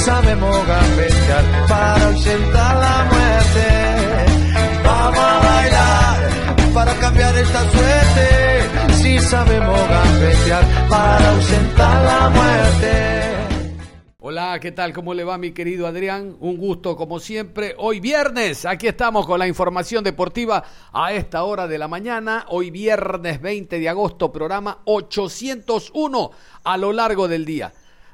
Sabemos gambetear para ausentar la muerte. Vamos a bailar para cambiar esta suerte. Si sabemos gambetear para ausentar la muerte. Hola, ¿qué tal? ¿Cómo le va mi querido Adrián? Un gusto como siempre. Hoy viernes, aquí estamos con la información deportiva a esta hora de la mañana. Hoy viernes 20 de agosto, programa 801 a lo largo del día.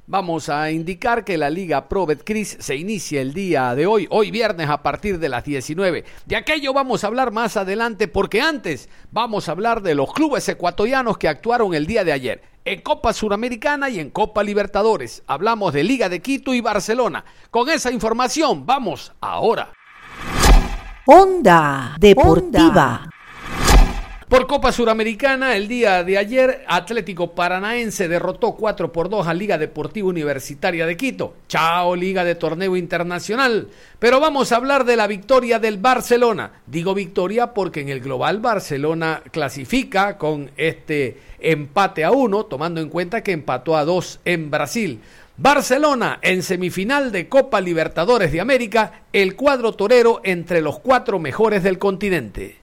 Vamos a indicar que la Liga Pro Betcris se inicia el día de hoy, hoy viernes a partir de las 19. De aquello vamos a hablar más adelante porque antes vamos a hablar de los clubes ecuatorianos que actuaron el día de ayer en Copa Suramericana y en Copa Libertadores. Hablamos de Liga de Quito y Barcelona. Con esa información vamos ahora. Onda Deportiva. Por Copa Suramericana, el día de ayer, Atlético Paranaense derrotó 4 por 2 a Liga Deportiva Universitaria de Quito. Chao, Liga de Torneo Internacional. Pero vamos a hablar de la victoria del Barcelona. Digo victoria porque en el global Barcelona clasifica con este empate a uno, tomando en cuenta que empató a dos en Brasil. Barcelona en semifinal de Copa Libertadores de América, el cuadro torero entre los cuatro mejores del continente.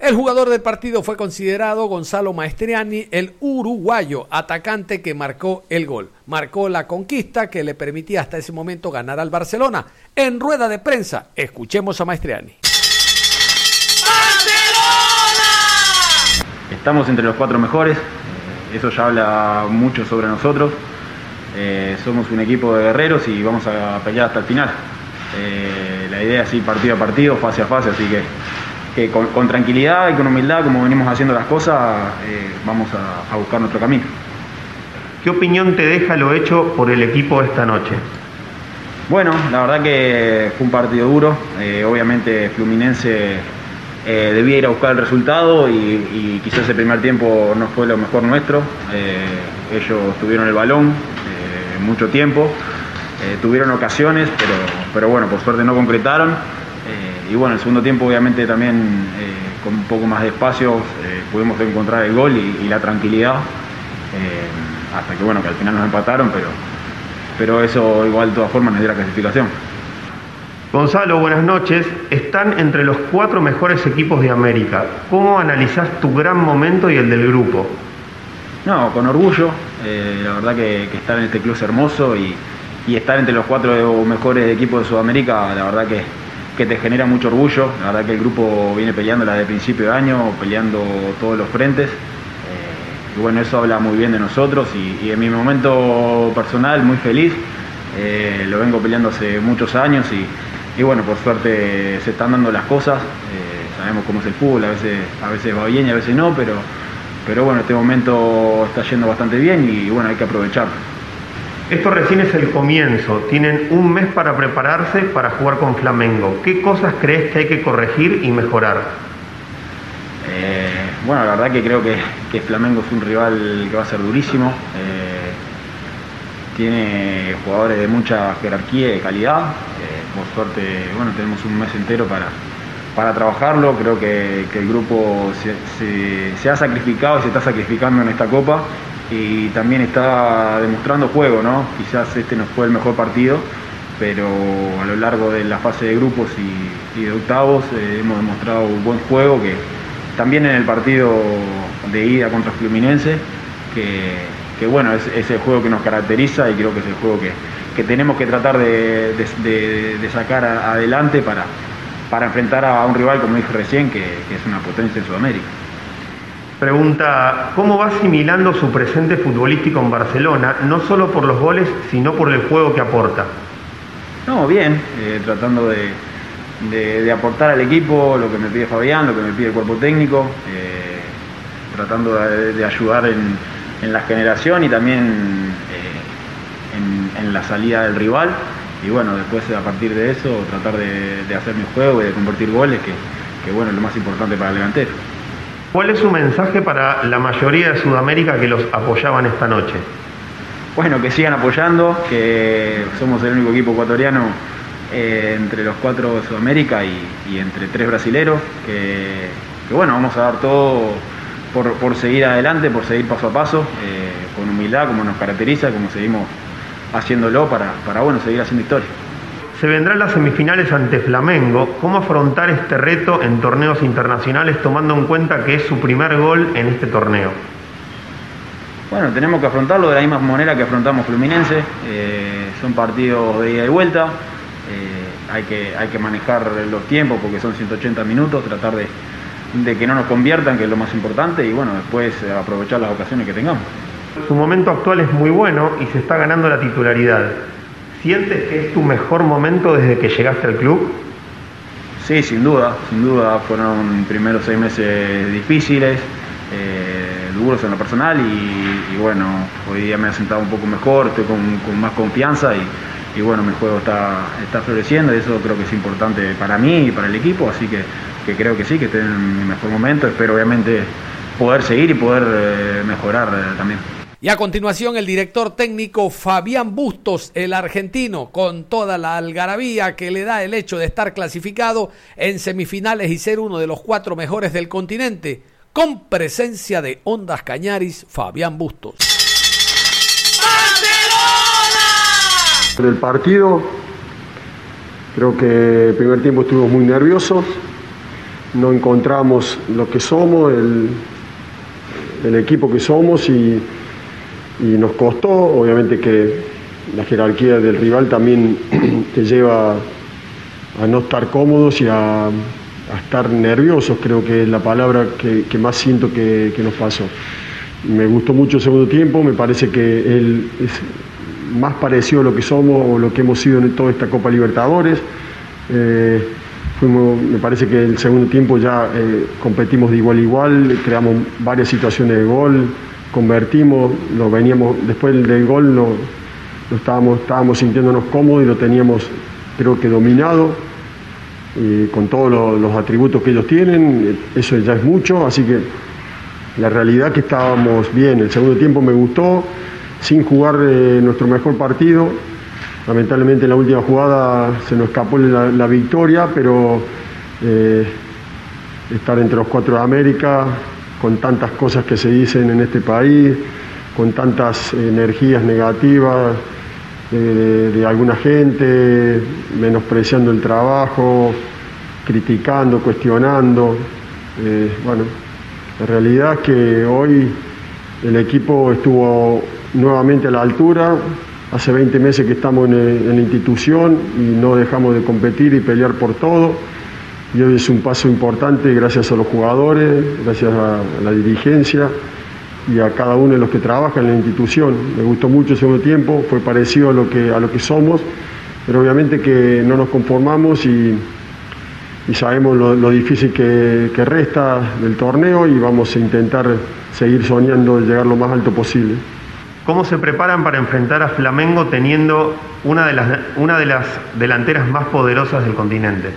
El jugador del partido fue considerado Gonzalo Maestriani, el uruguayo atacante que marcó el gol. Marcó la conquista que le permitía hasta ese momento ganar al Barcelona. En rueda de prensa, escuchemos a Maestriani. Estamos entre los cuatro mejores, eso ya habla mucho sobre nosotros. Eh, somos un equipo de guerreros y vamos a pelear hasta el final. Eh, la idea es ir partido a partido, fase a fase, así que que con, tranquilidad y con humildad, como venimos haciendo las cosas, eh, vamos a, buscar nuestro camino. ¿Qué opinión te deja lo hecho por el equipo esta noche? Bueno, la verdad que fue un partido duro. Eh, obviamente Fluminense eh, debía ir a buscar el resultado y, quizás el primer tiempo no fue lo mejor nuestro. ellos tuvieron el balón mucho tiempo, tuvieron ocasiones, pero, pero bueno, por suerte no concretaron y bueno, el segundo tiempo obviamente también eh, con un poco más de espacio eh, pudimos encontrar el gol y, la tranquilidad, eh, hasta que bueno, que al final nos empataron, pero, pero eso igual de todas formas nos dio la clasificación. Gonzalo, buenas noches. Están entre los cuatro mejores equipos de América. ¿Cómo analizás tu gran momento y el del grupo? No, con orgullo. la verdad que, estar en este club es hermoso y, y estar entre los cuatro mejores equipos de Sudamérica, la verdad que, que te genera mucho orgullo. La verdad que el grupo viene peleando desde principio de año, peleando todos los frentes. Eh, y bueno, eso habla muy bien de nosotros y, en mi momento personal muy feliz. Eh, lo vengo peleando hace muchos años y, bueno, por suerte se están dando las cosas. Eh, sabemos cómo es el fútbol, a veces, a veces va bien y a veces no, pero, pero bueno, este momento está yendo bastante bien y bueno, hay que aprovecharlo. Esto recién es el comienzo. Tienen un mes para prepararse para jugar con Flamengo. ¿Qué cosas crees que hay que corregir y mejorar? Eh, bueno, la verdad que creo que, Flamengo es un rival que va a ser durísimo. Eh, tiene jugadores de mucha jerarquía y calidad. Eh, por suerte, bueno, tenemos un mes entero para, para trabajarlo. Creo que, el grupo se ha sacrificado y se está sacrificando en esta copa y también está demostrando juego, ¿no? Quizás este no fue el mejor partido, pero a lo largo de la fase de grupos y, de octavos eh, hemos demostrado un buen juego que también en el partido de ida contra Fluminense, que, bueno, es, el juego que nos caracteriza y creo que es el juego que, tenemos que tratar de, sacar adelante para, para enfrentar a un rival, como dije recién, que es una potencia en Sudamérica. Pregunta, ¿cómo va asimilando su presente futbolístico en Barcelona, no solo por los goles, sino por el juego que aporta? No, bien, eh, tratando de, de, aportar al equipo lo que me pide Fabián, lo que me pide el cuerpo técnico, eh, tratando de, ayudar en, en, la generación y también en, en, la salida del rival. Y bueno, después a partir de eso tratar de, hacer mi juego y de convertir goles, que, que bueno, es lo más importante para el delantero. ¿Cuál es su mensaje para la mayoría de Sudamérica que los apoyaban esta noche? bueno, que sigan apoyando, que somos el único equipo ecuatoriano eh, entre los cuatro de Sudamérica y, entre tres brasileros, que, bueno, vamos a dar todo por, seguir adelante, por seguir paso a paso, eh, con humildad, como nos caracteriza, como seguimos haciéndolo para, para bueno, seguir haciendo historia. Se vendrán las semifinales ante Flamengo. ¿Cómo afrontar este reto en torneos internacionales tomando en cuenta que es su primer gol en este torneo? Bueno, tenemos que afrontarlo de la misma manera que afrontamos Fluminense. Eh, son partidos de ida y vuelta. Eh, hay, que, hay que manejar los tiempos porque son 180 minutos, tratar de, que no nos conviertan, que es lo más importante, y bueno, después aprovechar las ocasiones que tengamos. Su momento actual es muy bueno y se está ganando la titularidad. ¿Sientes que es tu mejor momento desde que llegaste al club? Sí, sin duda, sin duda. Fueron primeros seis meses difíciles. Eh, duros en lo personal y, bueno, hoy día me he sentado un poco mejor, estoy con, más confianza y, bueno, mi juego está, está floreciendo y eso creo que es importante para mí y para el equipo, así que, creo que sí, que estoy en mi mejor momento, espero obviamente poder seguir y poder eh, mejorar eh, también. Y a continuación el director técnico Fabián Bustos, el argentino, con toda la algarabía que le da el hecho de estar clasificado en semifinales y ser uno de los cuatro mejores del continente con presencia de Ondas Cañaris, Fabián Bustos. En el partido, creo que el primer tiempo estuvimos muy nerviosos, no encontramos lo que somos, el, equipo que somos y, nos costó, obviamente que la jerarquía del rival también te lleva a no estar cómodos y a, estar nerviosos, creo que es la palabra que, más siento que, nos pasó. Me gustó mucho el segundo tiempo, me parece que él es más parecido a lo que somos o lo que hemos sido en toda esta Copa Libertadores. Eh, me parece que el segundo tiempo ya eh, competimos de igual a igual, creamos varias situaciones de gol, convertimos, lo veníamos, después del gol lo, estábamos, estábamos sintiéndonos cómodos y lo teníamos creo que dominado con todos los, atributos que ellos tienen, eso ya es mucho, así que la realidad que estábamos bien, el segundo tiempo me gustó, sin jugar eh, nuestro mejor partido, lamentablemente en la última jugada se nos escapó la, victoria, pero eh, estar entre los cuatro de América, con tantas cosas que se dicen en este país, con tantas energías negativas, de, alguna gente, menospreciando el trabajo, criticando, cuestionando. Eh, bueno, la realidad es que hoy el equipo estuvo nuevamente a la altura. Hace 20 meses que estamos en, la institución y no dejamos de competir y pelear por todo. Y hoy es un paso importante gracias a los jugadores, gracias a la dirigencia y a cada uno de los que trabajan en la institución. Me gustó mucho el segundo tiempo, fue parecido a lo que, a lo que somos, pero obviamente que no nos conformamos y, sabemos lo, difícil que, resta del torneo y vamos a intentar seguir soñando de llegar lo más alto posible. ¿Cómo se preparan para enfrentar a Flamengo teniendo una de las, una de las delanteras más poderosas del continente?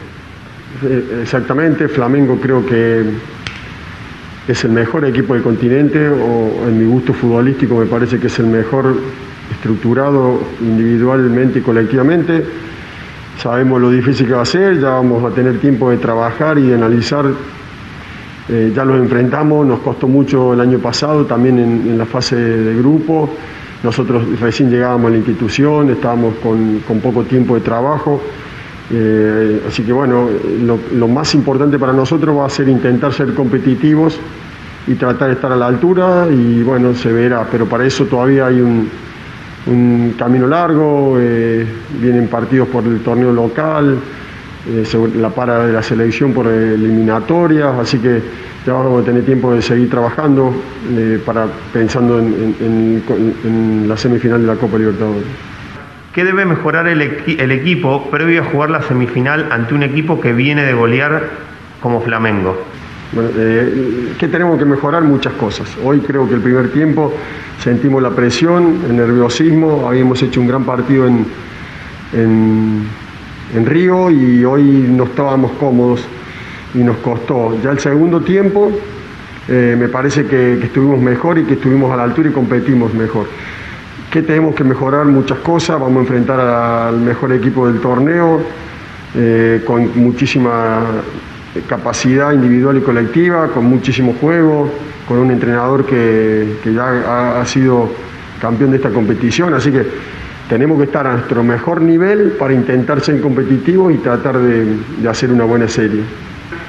Eh, exactamente, Flamengo creo que es el mejor equipo del continente o en mi gusto futbolístico me parece que es el mejor estructurado individualmente y colectivamente. Sabemos lo difícil que va a ser, ya vamos a tener tiempo de trabajar y de analizar. Eh, ya los enfrentamos, nos costó mucho el año pasado también en, la fase de grupo. Nosotros recién llegábamos a la institución, estábamos con, poco tiempo de trabajo. Eh, así que bueno, lo, más importante para nosotros va a ser intentar ser competitivos y tratar de estar a la altura y bueno, se verá, pero para eso todavía hay un, camino largo, eh, vienen partidos por el torneo local, eh, la para de la selección por eliminatorias, así que ya vamos a tener tiempo de seguir trabajando para pensando en, en la semifinal de la Copa Libertadores. ¿Qué debe mejorar el, equipo previo a jugar la semifinal ante un equipo que viene de golear como Flamengo? Eh, ¿Qué tenemos que mejorar? Muchas cosas. Hoy creo que el primer tiempo sentimos la presión, el nerviosismo, habíamos hecho un gran partido en, en, en Río y hoy no estábamos cómodos y nos costó. Ya el segundo tiempo eh, me parece que, que, estuvimos mejor y que estuvimos a la altura y competimos mejor. ¿Qué tenemos que mejorar? Muchas cosas. Vamos a enfrentar al mejor equipo del torneo eh, con muchísima capacidad individual y colectiva, con muchísimo juego, con un entrenador que, que ya ha, sido campeón de esta competición. Así que tenemos que estar a nuestro mejor nivel para intentar ser competitivos y tratar de hacer una buena serie.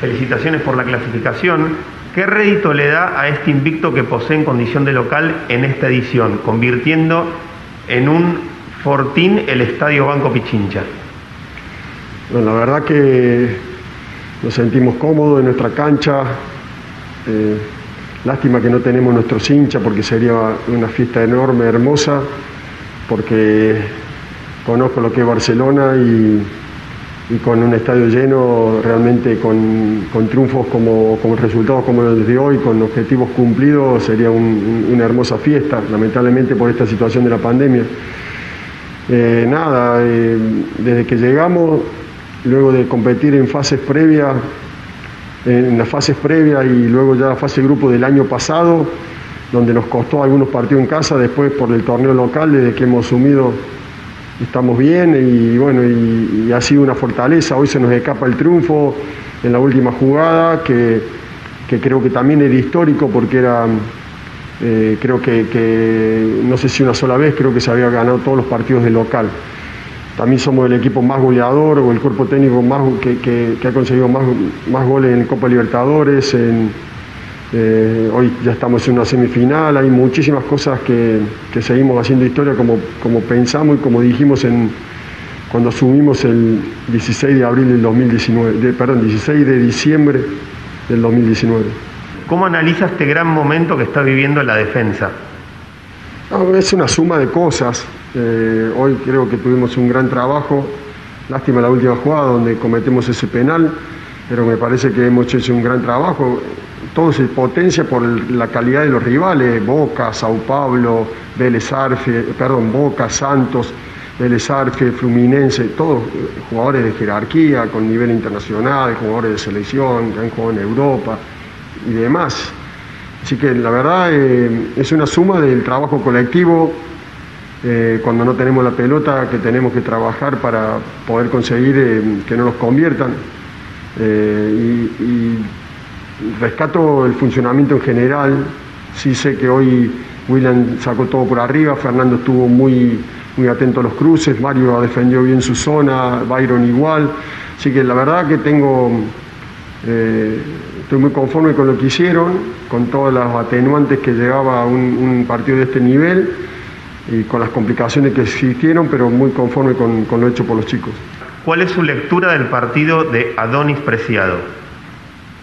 Felicitaciones por la clasificación. ¿Qué rédito le da a este invicto que posee en condición de local en esta edición, convirtiendo en un fortín el Estadio Banco Pichincha? Bueno, la verdad que nos sentimos cómodos en nuestra cancha. Eh, lástima que no tenemos nuestros hinchas porque sería una fiesta enorme, hermosa, porque conozco lo que es Barcelona y y con un estadio lleno, realmente con, con triunfos como, como, resultados como los de hoy, con objetivos cumplidos, sería un, un, una hermosa fiesta, lamentablemente por esta situación de la pandemia. Eh, nada, eh, desde que llegamos, luego de competir en fases previas, en las fases previas y luego ya la fase grupo del año pasado, donde nos costó algunos partidos en casa, después por el torneo local, desde que hemos sumido estamos bien y bueno, y, ha sido una fortaleza. Hoy se nos escapa el triunfo en la última jugada, que, que creo que también era histórico porque era, eh, creo que, no sé si una sola vez, creo que se había ganado todos los partidos de local. También somos el equipo más goleador o el cuerpo técnico más, que, que ha conseguido más, más goles en Copa Libertadores, eh, hoy ya estamos en una semifinal, hay muchísimas cosas que, que, seguimos haciendo historia como, como pensamos y como dijimos en, cuando asumimos el 16 de abril del 2019, de, perdón, 16 de diciembre del 2019. ¿Cómo analiza este gran momento que está viviendo la defensa? No, es una suma de cosas. Eh, hoy creo que tuvimos un gran trabajo. Lástima la última jugada donde cometemos ese penal, pero me parece que hemos hecho un gran trabajo todo se potencia por la calidad de los rivales, Boca, Sao Paulo, Vélez Arfe, perdón, Boca, Santos, Vélez Arfe, Fluminense, todos jugadores de jerarquía, con nivel internacional, jugadores de selección, que han jugado en Europa y demás. Así que la verdad eh, es una suma del trabajo colectivo, eh, cuando no tenemos la pelota, que tenemos que trabajar para poder conseguir eh, que no nos conviertan. Eh, y rescato el funcionamiento en general. Sí sé que hoy William sacó todo por arriba, Fernando estuvo muy, muy atento a los cruces, Mario defendió bien su zona, Byron igual. Así que la verdad que tengo, eh, estoy muy conforme con lo que hicieron, con todas las atenuantes que llegaba un, un partido de este nivel y con las complicaciones que existieron, pero muy conforme con, con lo hecho por los chicos. ¿Cuál es su lectura del partido de Adonis Preciado?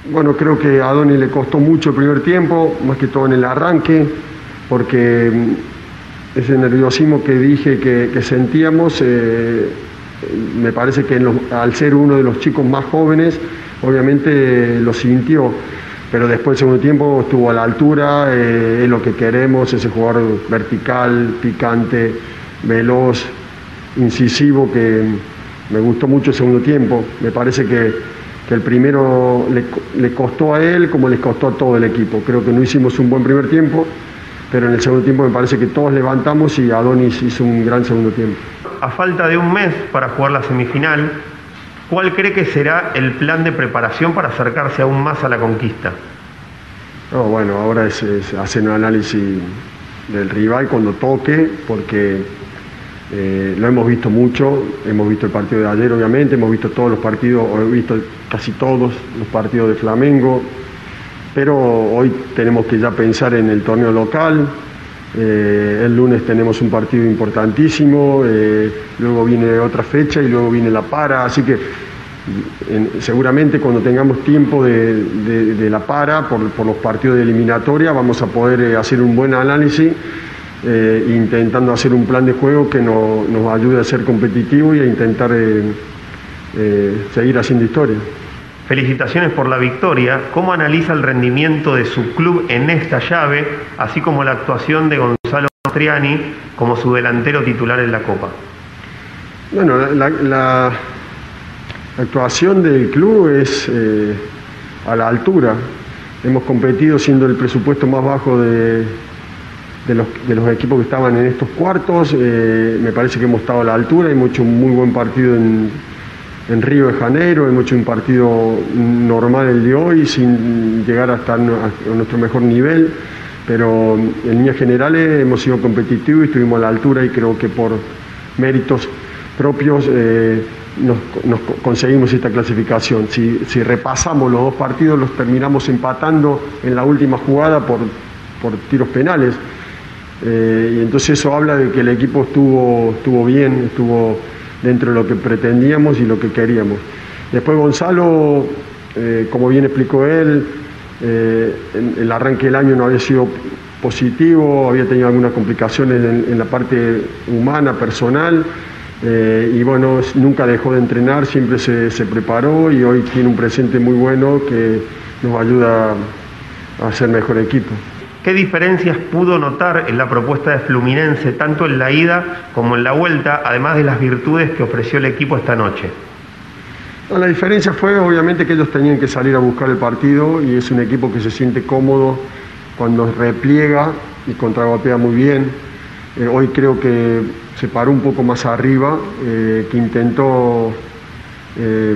Bueno, creo que a Doni le costó mucho el primer tiempo, más que todo en el arranque, porque ese nerviosismo que dije que, sentíamos, eh, me parece que al ser uno de los chicos más jóvenes, obviamente lo sintió, pero después el segundo tiempo estuvo a la altura, eh, es lo que queremos, ese jugador vertical, picante, veloz, incisivo, que me gustó mucho el segundo tiempo, me parece que que el primero le, le, costó a él como les costó a todo el equipo. Creo que no hicimos un buen primer tiempo, pero en el segundo tiempo me parece que todos levantamos y Adonis hizo un gran segundo tiempo. A falta de un mes para jugar la semifinal, ¿cuál cree que será el plan de preparación para acercarse aún más a la conquista? No, bueno, ahora es, es hacer un análisis del rival cuando toque, porque eh, lo hemos visto mucho, hemos visto el partido de ayer obviamente, hemos visto todos los partidos, o he visto casi todos los partidos de Flamengo, pero hoy tenemos que ya pensar en el torneo local, eh, el lunes tenemos un partido importantísimo, eh, luego viene otra fecha y luego viene la para, así que en, seguramente cuando tengamos tiempo de, la para por, los partidos de eliminatoria vamos a poder hacer un buen análisis eh, intentando hacer un plan de juego que nos ayude a ser competitivo y a intentar eh, eh, seguir haciendo historia. Felicitaciones por la victoria. ¿Cómo analiza el rendimiento de su club en esta llave, así como la actuación de Gonzalo Mastriani como su delantero titular en la Copa? Bueno, la, actuación del club es a la altura. Hemos competido siendo el presupuesto más bajo de, de los, equipos que estaban en estos cuartos. Eh, me parece que hemos estado a la altura, hemos hecho un muy buen partido en, Río de Janeiro, hemos hecho un partido normal el de hoy, sin llegar hasta a nuestro mejor nivel, pero en líneas generales hemos sido competitivos y estuvimos a la altura y creo que por méritos propios eh, nos, conseguimos esta clasificación. Si, si repasamos los dos partidos, los terminamos empatando en la última jugada por, por tiros penales. Eh, y entonces eso habla de que el equipo estuvo, estuvo bien, estuvo dentro de lo que pretendíamos y lo que queríamos. Después Gonzalo, eh, como bien explicó él, eh, el arranque del año no había sido positivo, había tenido algunas complicaciones en, la parte humana, personal, y bueno, nunca dejó de entrenar, siempre se, se, preparó y hoy tiene un presente muy bueno que nos ayuda a ser mejor equipo. ¿Qué diferencias pudo notar en la propuesta de Fluminense, tanto en la ida como en la vuelta, además de las virtudes que ofreció el equipo esta noche? la diferencia fue obviamente que ellos tenían que salir a buscar el partido y es un equipo que se siente cómodo cuando repliega y contragolpea muy bien. Eh, hoy creo que se paró un poco más arriba, eh, que intentó eh,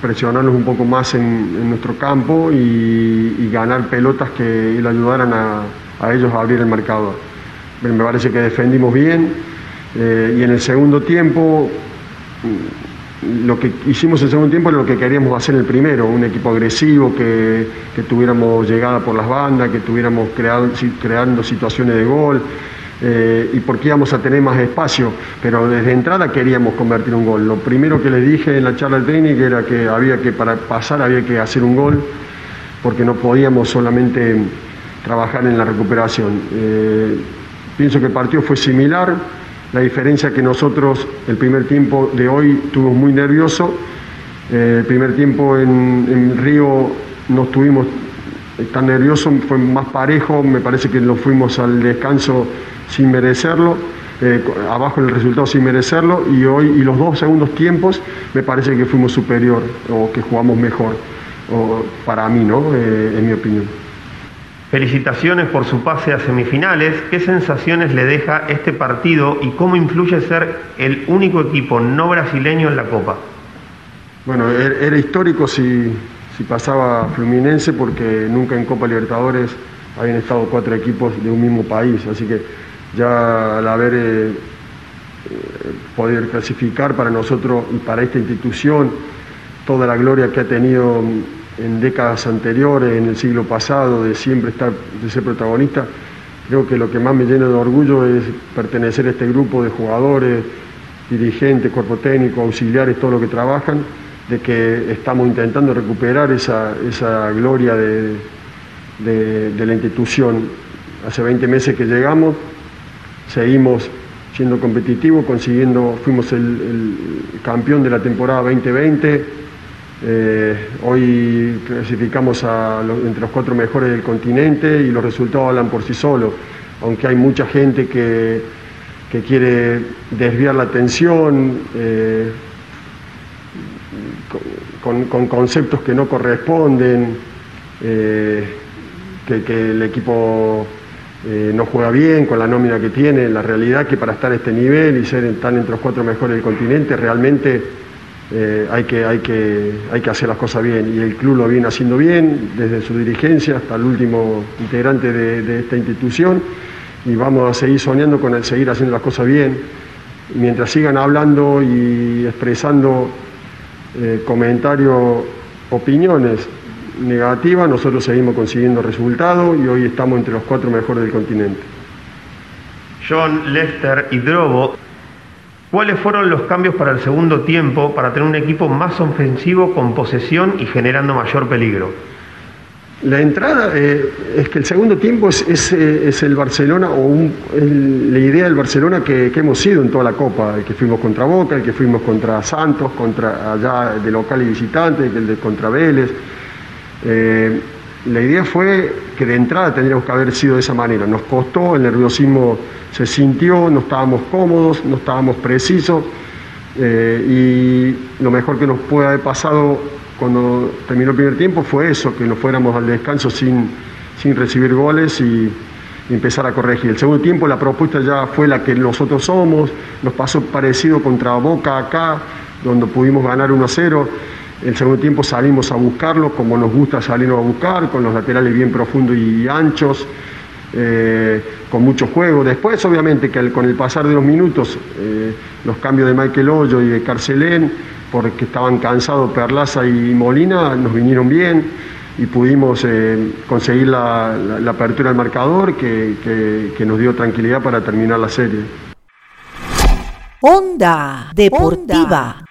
presionarnos un poco más en, nuestro campo y, ganar pelotas que le ayudaran a, ellos a abrir el marcador. Me parece que defendimos bien eh, y en el segundo tiempo mm, lo que hicimos en el segundo tiempo es lo que queríamos hacer en el primero, un equipo agresivo, que, tuviéramos llegada por las bandas, que tuviéramos creando situaciones de gol. Eh, y porque íbamos a tener más espacio, pero desde entrada queríamos convertir un gol. Lo primero que les dije en la charla técnica era que había que, para pasar había que hacer un gol, porque no podíamos solamente trabajar en la recuperación. Eh, pienso que el partido fue similar, la diferencia que nosotros el primer tiempo de hoy estuvimos muy nervioso, eh, el primer tiempo en, en Río no estuvimos tan nerviosos, fue más parejo, me parece que lo fuimos al descanso sin merecerlo, eh, abajo el resultado sin merecerlo, y hoy y los dos segundos tiempos me parece que fuimos superior o que jugamos mejor, o, para mí, ¿no? Eh, en mi opinión. Felicitaciones por su pase a semifinales. ¿Qué sensaciones le deja este partido y cómo influye ser el único equipo no brasileño en la Copa? Bueno, er, era histórico si, si pasaba Fluminense porque nunca en Copa Libertadores habían estado cuatro equipos de un mismo país, así que ya al haber eh, eh, podido clasificar para nosotros y para esta institución toda la gloria que ha tenido en décadas anteriores, en el siglo pasado, de siempre estar, de ser protagonista, creo que lo que más me llena de orgullo es pertenecer a este grupo de jugadores, dirigentes, cuerpo técnico, auxiliares, todo lo que trabajan, de que estamos intentando recuperar esa, gloria de, de la institución. Hace 20 meses que llegamos, seguimos siendo competitivos, consiguiendo, fuimos el, campeón de la temporada 2020, eh, hoy clasificamos entre los cuatro mejores del continente y los resultados hablan por sí solos, aunque hay mucha gente que, quiere desviar la atención eh, con, conceptos que no corresponden, eh, que, el equipo eh, no juega bien con la nómina que tiene, la realidad que para estar a este nivel y ser tan entre los cuatro mejores del continente, realmente eh, hay, que, hay, que, hay que hacer las cosas bien. Y el club lo viene haciendo bien, desde su dirigencia hasta el último integrante de, esta institución, y vamos a seguir soñando con el seguir haciendo las cosas bien. Mientras sigan hablando y expresando eh, comentarios, opiniones negativa, nosotros seguimos consiguiendo resultados y hoy estamos entre los cuatro mejores del continente. John, Lester y Drobo, ¿cuáles fueron los cambios para el segundo tiempo para tener un equipo más ofensivo con posesión y generando mayor peligro? La entrada eh, es que el segundo tiempo es, eh, el Barcelona o la idea del Barcelona que, hemos sido en toda la Copa, el que fuimos contra Boca, el que fuimos contra Santos, contra allá de local y visitante, el de contra Vélez. Eh, la idea fue que de entrada tendríamos que haber sido de esa manera. Nos costó, el nerviosismo se sintió, no estábamos cómodos, no estábamos precisos y lo mejor que nos puede haber pasado cuando terminó el primer tiempo fue eso, que nos fuéramos al descanso sin, sin recibir goles y, empezar a corregir. El segundo tiempo la propuesta ya fue la que nosotros somos, nos pasó parecido contra Boca acá, donde pudimos ganar 1 a 0. El segundo tiempo salimos a buscarlo, como nos gusta salirnos a buscar, con los laterales bien profundos y anchos, eh, con mucho juego. Después, obviamente, que con el pasar de los minutos, eh, los cambios de Michael Hoyo y de Carcelén, porque estaban cansados Perlaza y Molina, nos vinieron bien y pudimos eh, conseguir la, apertura del marcador que, nos dio tranquilidad para terminar la serie. Onda Deportiva.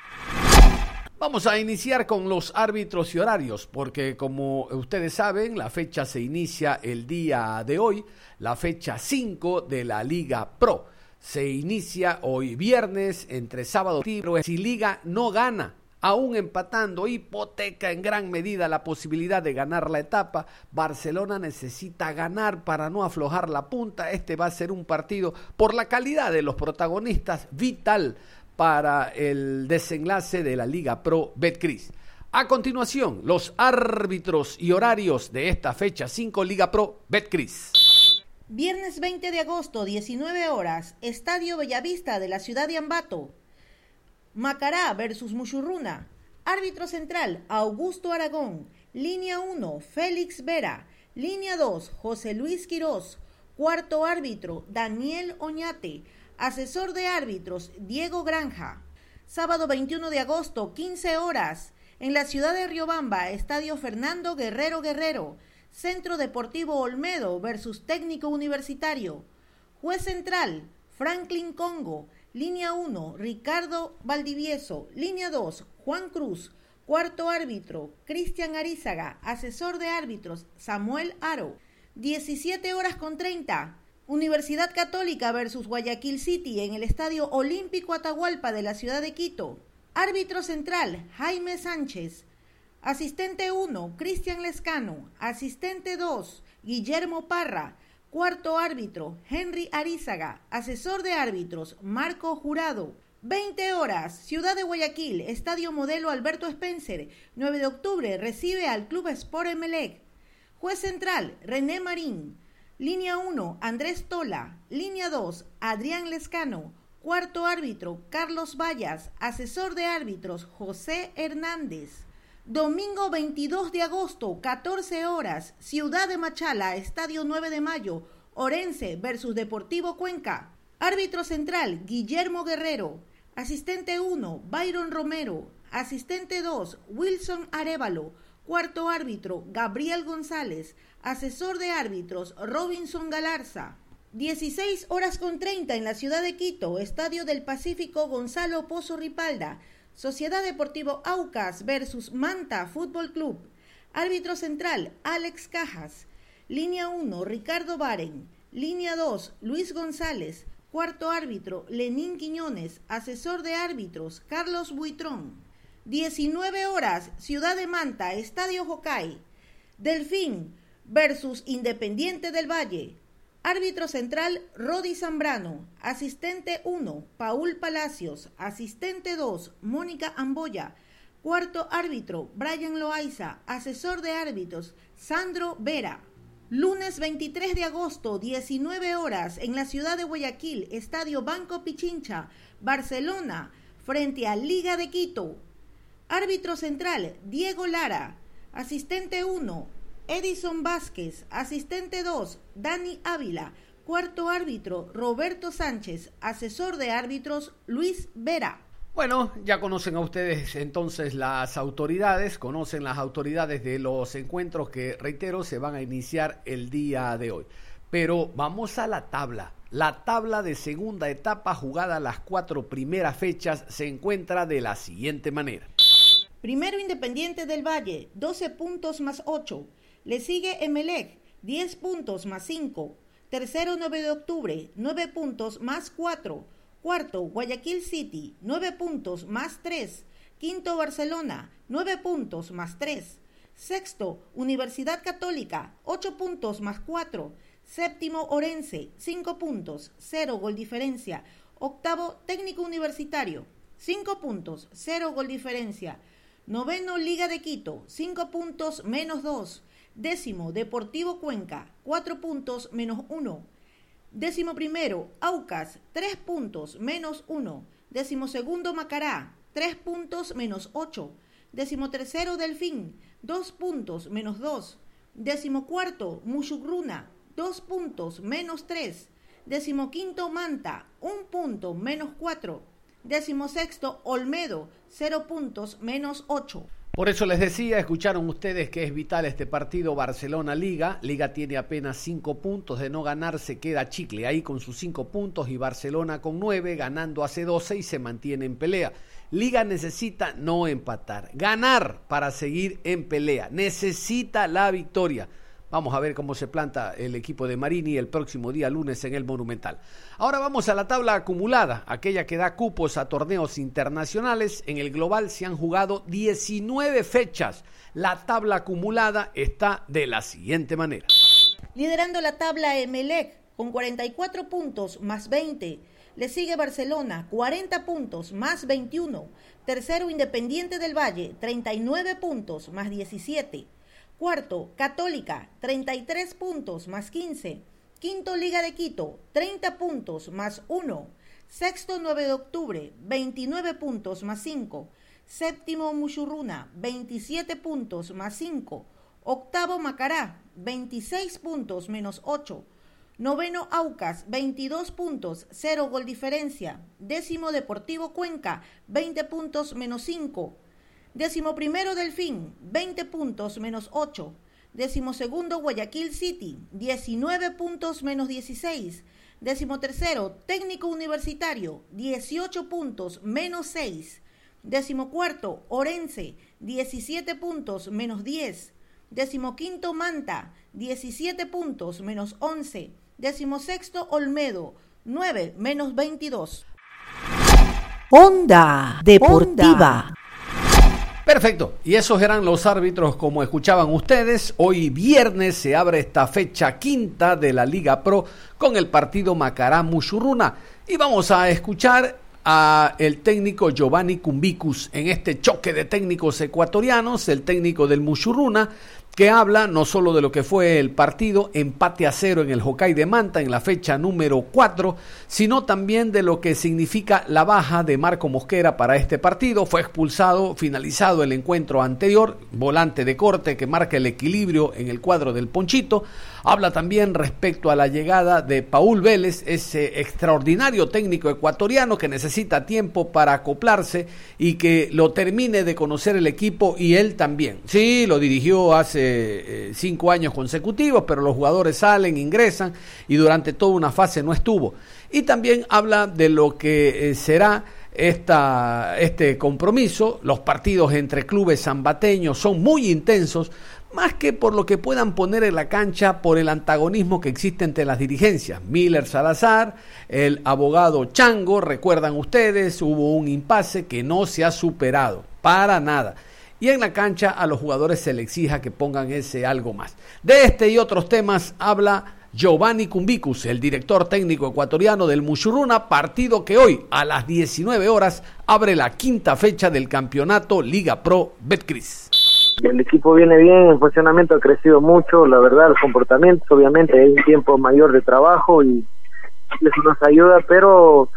Vamos a iniciar con los árbitros y horarios, porque como ustedes saben, la fecha se inicia el día de hoy, la fecha 5 de la Liga Pro se inicia hoy viernes entre sábado y si Liga no gana aún empatando, hipoteca en gran medida la posibilidad de ganar la etapa. Barcelona necesita ganar para no aflojar la punta. Este va a ser un partido por la calidad de los protagonistas vital para el desenlace de la Liga Pro Betcris. A continuación, los árbitros y horarios de esta fecha 5 Liga Pro Betcris. Viernes 20 de agosto, 19 horas, Estadio Bellavista de la ciudad de Ambato. Macará versus Muchurruna. Árbitro central, Augusto Aragón. Línea 1, Félix Vera. Línea 2, José Luis Quirós. Cuarto árbitro, Daniel Oñate. Asesor de árbitros, Diego Granja. Sábado 21 de agosto, 15 horas. En la ciudad de Riobamba, Estadio Fernando Guerrero Guerrero. Centro Deportivo Olmedo versus Técnico Universitario. Juez central, Franklin Congo. Línea 1, Ricardo Valdivieso. Línea 2, Juan Cruz. Cuarto árbitro, Cristian Arizaga. Asesor de árbitros, Samuel Aro. 17 horas con 30. Universidad Católica versus Guayaquil City en el Estadio Olímpico Atahualpa de la ciudad de Quito. Árbitro central, Jaime Sánchez. Asistente 1, Cristian Lescano. Asistente 2, Guillermo Parra. Cuarto árbitro, Henry Arizaga. Asesor de árbitros, Marco Jurado. 20 horas, Ciudad de Guayaquil, Estadio Modelo Alberto Spencer. 9 de octubre, recibe al Club Sport Emelec. Juez central, René Marín. Línea 1, Andrés Tola. Línea 2, Adrián Lescano. Cuarto árbitro, Carlos Vallas. Asesor de árbitros, José Hernández. Domingo 22 de agosto, 14 horas, Ciudad de Machala, Estadio 9 de Mayo, Orense versus Deportivo Cuenca. Árbitro central, Guillermo Guerrero. Asistente 1, Byron Romero. Asistente 2, Wilson Arevalo. Cuarto árbitro, Gabriel González. Asesor de árbitros, Robinson Galarza. 16 horas con 30 en la ciudad de Quito, Estadio del Pacífico Gonzalo Pozo Ripalda. Sociedad Deportivo Aucas versus Manta Fútbol Club. Árbitro central, Alex Cajas. Línea 1, Ricardo Baren. Línea 2, Luis González. Cuarto árbitro, Lenín Quiñones. Asesor de árbitros, Carlos Buitrón. 19 horas, Ciudad de Manta, Estadio Jocay. Delfín versus Independiente del Valle. Árbitro central, Rodi Zambrano. Asistente 1, Paul Palacios. Asistente 2, Mónica Amboya. Cuarto árbitro, Brian Loaiza. Asesor de árbitros, Sandro Vera. Lunes 23 de agosto, 19 horas, en la ciudad de Guayaquil, Estadio Banco Pichincha, Barcelona, frente a Liga de Quito. Árbitro central, Diego Lara. Asistente 1, Edison Vázquez, asistente 2, Dani Ávila, cuarto árbitro, Roberto Sánchez, asesor de árbitros, Luis Vera. Bueno, ya conocen a ustedes entonces las autoridades, conocen las autoridades de los encuentros que, reitero, se van a iniciar el día de hoy. Pero vamos a la tabla. La tabla de segunda etapa jugada las cuatro primeras fechas se encuentra de la siguiente manera. Primero Independiente del Valle, 12 puntos más 8. Le sigue Emelec, 10 puntos más 5. Tercero, 9 de octubre, 9 puntos más 4. Cuarto, Guayaquil City, 9 puntos más 3. Quinto, Barcelona, 9 puntos más 3. Sexto, Universidad Católica, 8 puntos más 4. Séptimo, Orense, 5 puntos, 0 gol diferencia. Octavo, Técnico Universitario, 5 puntos, 0 gol diferencia. Noveno, Liga de Quito, 5 puntos menos 2. Décimo, Deportivo Cuenca, 4 puntos menos 1. Décimo primero, Aucas, 3 puntos menos 1. Décimo segundo, Macará, 3 puntos menos 8. Décimo tercero, Delfín, 2 puntos menos 2. Décimo cuarto, Mushugruna, 2 puntos menos 3. Décimo quinto, Manta, 1 punto menos 4. Décimo sexto, Olmedo, 0 puntos menos 8. Por eso les decía, escucharon ustedes que es vital este partido Barcelona-Liga. Liga tiene apenas cinco puntos, de no ganar se queda chicle ahí con sus cinco puntos y Barcelona con nueve, ganando hace 12 y se mantiene en pelea. Liga necesita no empatar, ganar para seguir en pelea. Necesita la victoria. Vamos a ver cómo se planta el equipo de Marini el próximo día lunes en el Monumental. Ahora vamos a la tabla acumulada, aquella que da cupos a torneos internacionales. En el global se han jugado 19 fechas. La tabla acumulada está de la siguiente manera. Liderando la tabla Emelec con 44 puntos más 20. Le sigue Barcelona, 40 puntos más 21. Tercero Independiente del Valle, 39 puntos más 17. Cuarto, Católica, 33 puntos más 15. Quinto, Liga de Quito, 30 puntos más 1. Sexto, 9 de octubre, 29 puntos más 5. Séptimo, Muchurruna, 27 puntos más 5. Octavo, Macará, 26 puntos menos 8. Noveno, Aucas, 22 puntos, 0 gol diferencia. Décimo, Deportivo Cuenca, 20 puntos menos 5. Décimo primero Delfín, 20 puntos menos 8. Décimo segundo Guayaquil City, 19 puntos menos 16. Décimo tercero Técnico Universitario, 18 puntos menos 6. Décimo cuarto Orense, 17 puntos menos 10. Décimo quinto Manta, 17 puntos menos 11. Décimo sexto Olmedo, 9 menos 22. Onda Deportiva. Perfecto, y esos eran los árbitros como escuchaban ustedes. Hoy viernes se abre esta fecha quinta de la Liga Pro con el partido Macará Mushurruna y vamos a escuchar a el técnico Giovanni Cumbicus en este choque de técnicos ecuatorianos, el técnico del Mushurruna que habla no solo de lo que fue el partido, empate a cero en el Hokkaido de Manta en la fecha número 4, sino también de lo que significa la baja de Marco Mosquera para este partido. Fue expulsado, finalizado el encuentro anterior, volante de corte que marca el equilibrio en el cuadro del Ponchito. Habla también respecto a la llegada de Paul Vélez, ese extraordinario técnico ecuatoriano que necesita tiempo para acoplarse y que lo termine de conocer el equipo y él también. Sí, lo dirigió hace eh, cinco años consecutivos, pero los jugadores salen, ingresan y durante toda una fase no estuvo. Y también habla de lo que eh, será esta, este compromiso. Los partidos entre clubes zambateños son muy intensos, más que por lo que puedan poner en la cancha por el antagonismo que existe entre las dirigencias. Miller Salazar, el abogado Chango, recuerdan ustedes, hubo un impasse que no se ha superado, para nada. Y en la cancha a los jugadores se les exija que pongan ese algo más. De este y otros temas habla Giovanni Cumbicus, el director técnico ecuatoriano del Mushuruna, partido que hoy a las 19 horas abre la quinta fecha del campeonato Liga Pro Betcris. El equipo viene bien, el funcionamiento ha crecido mucho, la verdad, los comportamientos, obviamente hay un tiempo mayor de trabajo y eso nos ayuda, pero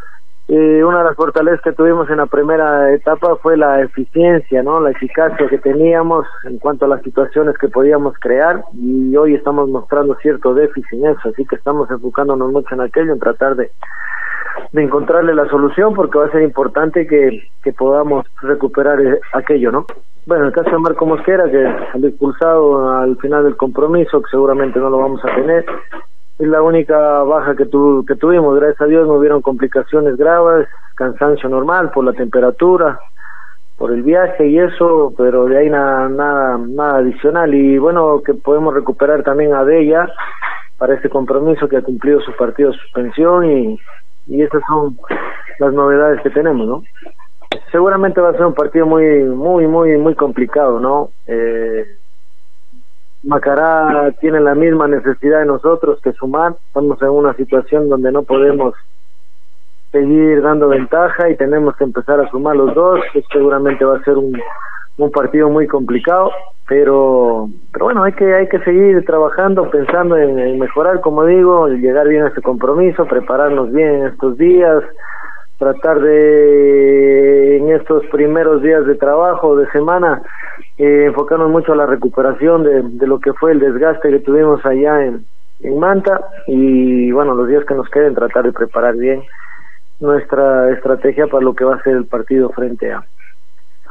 eh, una de las fortalezas que tuvimos en la primera etapa fue la eficiencia, ¿no? La eficacia que teníamos en cuanto a las situaciones que podíamos crear y hoy estamos mostrando cierto déficit en eso, así que estamos enfocándonos mucho en aquello, en tratar de, de encontrarle la solución porque va a ser importante que, que podamos recuperar eh, aquello, ¿no? Bueno, el caso de Marco Mosquera, que salió expulsado al final del compromiso, que seguramente no lo vamos a tener, es la única baja que, tu, que tuvimos. Gracias a Dios no hubieron complicaciones graves, cansancio normal por la temperatura, por el viaje y eso, pero de ahí nada, nada, nada adicional. Y bueno, que podemos recuperar también a Bella para este compromiso que ha cumplido su partido de suspensión y, y esas son las novedades que tenemos, ¿no? Seguramente va a ser un partido muy, muy, muy, muy complicado, ¿no? Eh, Macará tiene la misma necesidad de nosotros que sumar. Estamos en una situación donde no podemos seguir dando ventaja y tenemos que empezar a sumar los dos. seguramente va a ser un, un partido muy complicado, pero pero bueno, hay que hay que seguir trabajando, pensando en, mejorar, como digo, llegar bien a este compromiso, prepararnos bien en estos días, tratar de en estos primeros días de trabajo de semana eh, enfocarnos mucho a la recuperación de, de, lo que fue el desgaste que tuvimos allá en, en Manta y bueno los días que nos queden tratar de preparar bien nuestra estrategia para lo que va a ser el partido frente a,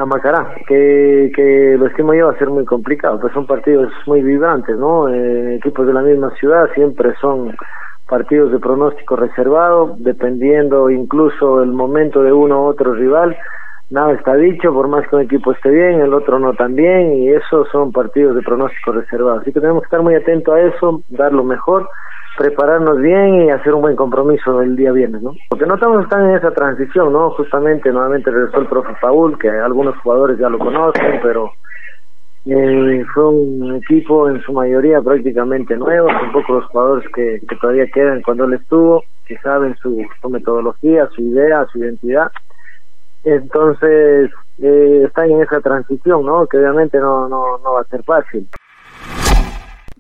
a Macará, que, que lo estimo yo va a ser muy complicado, pues son partidos muy vibrantes, ¿no? Eh, equipos de la misma ciudad siempre son partidos de pronóstico reservado, dependiendo incluso el momento de uno u otro rival, nada está dicho, por más que un equipo esté bien, el otro no tan bien, y esos son partidos de pronóstico reservado. Así que tenemos que estar muy atentos a eso, dar lo mejor, prepararnos bien y hacer un buen compromiso el día viernes, ¿no? Porque no estamos están en esa transición, ¿no? Justamente nuevamente regresó el profe Paul, que algunos jugadores ya lo conocen, pero eh, fue un equipo en su mayoría prácticamente nuevo, un poco los jugadores que, que todavía quedan cuando él estuvo, que saben su, su metodología, su idea, su identidad. Entonces, eh, están en esa transición, ¿no? Que obviamente no, no, no va a ser fácil.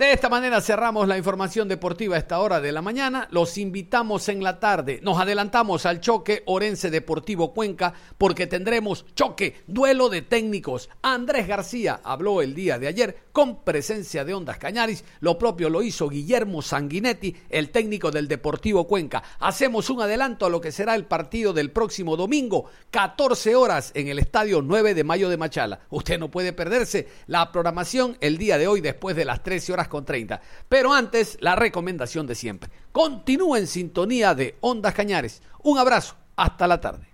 De esta manera cerramos la información deportiva a esta hora de la mañana. Los invitamos en la tarde. Nos adelantamos al choque Orense Deportivo Cuenca porque tendremos choque, duelo de técnicos. Andrés García habló el día de ayer con presencia de Ondas Cañaris. Lo propio lo hizo Guillermo Sanguinetti, el técnico del Deportivo Cuenca. Hacemos un adelanto a lo que será el partido del próximo domingo, 14 horas en el Estadio 9 de Mayo de Machala. Usted no puede perderse la programación el día de hoy después de las 13 horas con 30. Pero antes, la recomendación de siempre. Continúa en sintonía de Ondas Cañares. Un abrazo. Hasta la tarde.